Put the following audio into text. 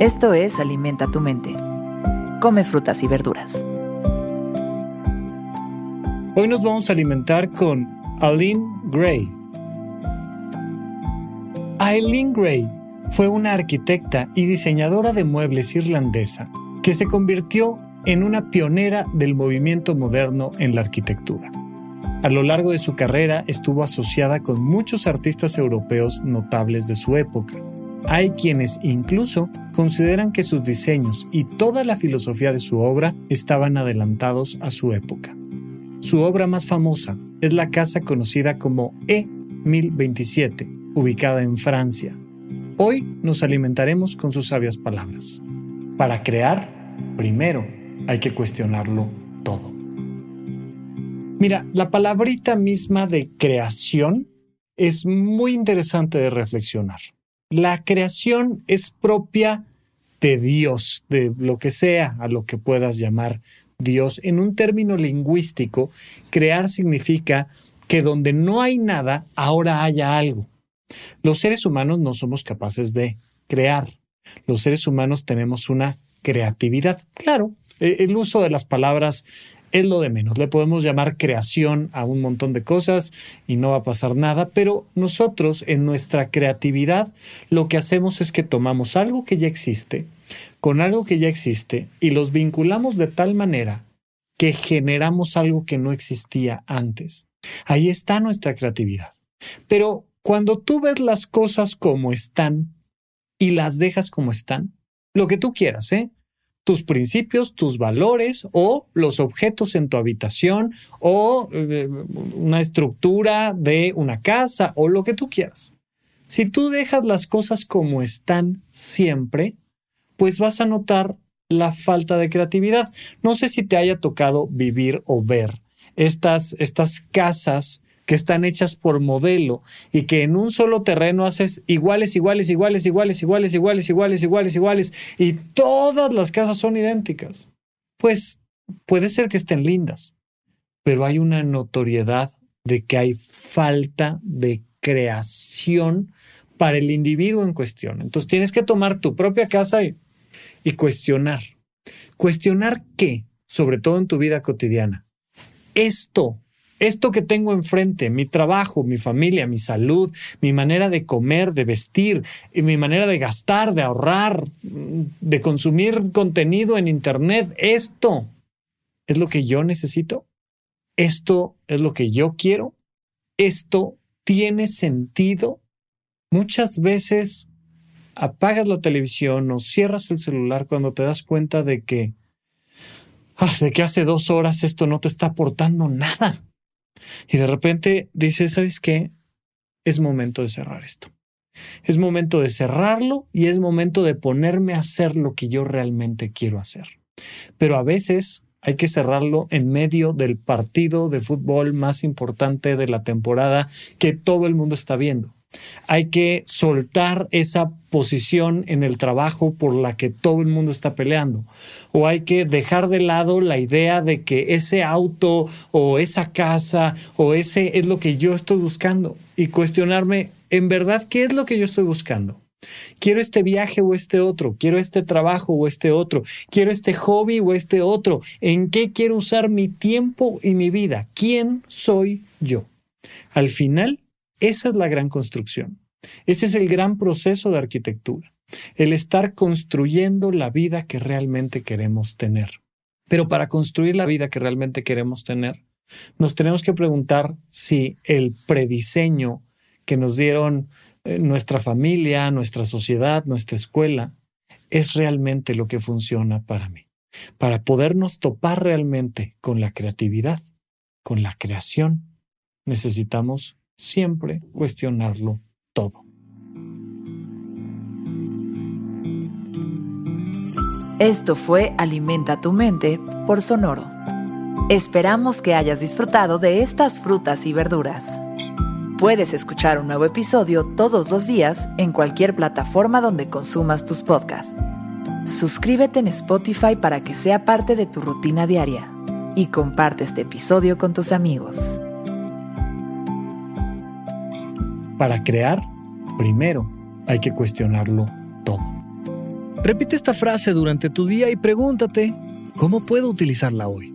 Esto es Alimenta tu mente. Come frutas y verduras. Hoy nos vamos a alimentar con Aline Gray. Eileen Gray fue una arquitecta y diseñadora de muebles irlandesa que se convirtió en una pionera del movimiento moderno en la arquitectura. A lo largo de su carrera estuvo asociada con muchos artistas europeos notables de su época, hay quienes incluso consideran que sus diseños y toda la filosofía de su obra estaban adelantados a su época. Su obra más famosa es la casa conocida como E1027, ubicada en Francia. Hoy nos alimentaremos con sus sabias palabras. Para crear, primero hay que cuestionarlo todo. Mira, la palabrita misma de creación es muy interesante de reflexionar. La creación es propia de Dios, de lo que sea a lo que puedas llamar Dios. En un término lingüístico, crear significa que donde no hay nada, ahora haya algo. Los seres humanos no somos capaces de crear. Los seres humanos tenemos una creatividad. Claro, el uso de las palabras es lo de menos. Le podemos llamar creación a un montón de cosas y no va a pasar nada, pero nosotros en nuestra creatividad lo que hacemos es que tomamos algo que ya existe con algo que ya existe y los vinculamos de tal manera que generamos algo que no existía antes. Ahí está nuestra creatividad. Pero cuando tú ves las cosas como están y las dejas como están, lo que tú quieras, ¿eh? Tus principios, tus valores o los objetos en tu habitación o eh, una estructura de una casa o lo que tú quieras. Si tú dejas las cosas como están siempre, pues vas a notar la falta de creatividad. No sé si te haya tocado vivir o ver estas, estas casas que están hechas por modelo y que en un solo terreno haces iguales, iguales, iguales, iguales, iguales, iguales, iguales, iguales, iguales, y todas las casas son idénticas. Pues puede ser que estén lindas, pero hay una notoriedad de que hay falta de creación para el individuo en cuestión. Entonces tienes que tomar tu propia casa y, y cuestionar. ¿Cuestionar qué? Sobre todo en tu vida cotidiana. Esto esto que tengo enfrente, mi trabajo, mi familia, mi salud, mi manera de comer, de vestir, mi manera de gastar, de ahorrar, de consumir contenido en Internet, esto es lo que yo necesito. Esto es lo que yo quiero. Esto tiene sentido. Muchas veces apagas la televisión o cierras el celular cuando te das cuenta de que, ah, de que hace dos horas esto no te está aportando nada. Y de repente dices, ¿sabes qué? Es momento de cerrar esto. Es momento de cerrarlo y es momento de ponerme a hacer lo que yo realmente quiero hacer. Pero a veces hay que cerrarlo en medio del partido de fútbol más importante de la temporada que todo el mundo está viendo. Hay que soltar esa posición en el trabajo por la que todo el mundo está peleando. O hay que dejar de lado la idea de que ese auto o esa casa o ese es lo que yo estoy buscando y cuestionarme, ¿en verdad qué es lo que yo estoy buscando? Quiero este viaje o este otro, quiero este trabajo o este otro, quiero este hobby o este otro. ¿En qué quiero usar mi tiempo y mi vida? ¿Quién soy yo? Al final, esa es la gran construcción. Ese es el gran proceso de arquitectura, el estar construyendo la vida que realmente queremos tener. Pero para construir la vida que realmente queremos tener, nos tenemos que preguntar si el prediseño que nos dieron eh, nuestra familia, nuestra sociedad, nuestra escuela, es realmente lo que funciona para mí. Para podernos topar realmente con la creatividad, con la creación, necesitamos siempre cuestionarlo todo. Esto fue Alimenta tu mente por Sonoro. Esperamos que hayas disfrutado de estas frutas y verduras. Puedes escuchar un nuevo episodio todos los días en cualquier plataforma donde consumas tus podcasts. Suscríbete en Spotify para que sea parte de tu rutina diaria y comparte este episodio con tus amigos. Para crear, primero hay que cuestionarlo todo. Repite esta frase durante tu día y pregúntate, ¿cómo puedo utilizarla hoy?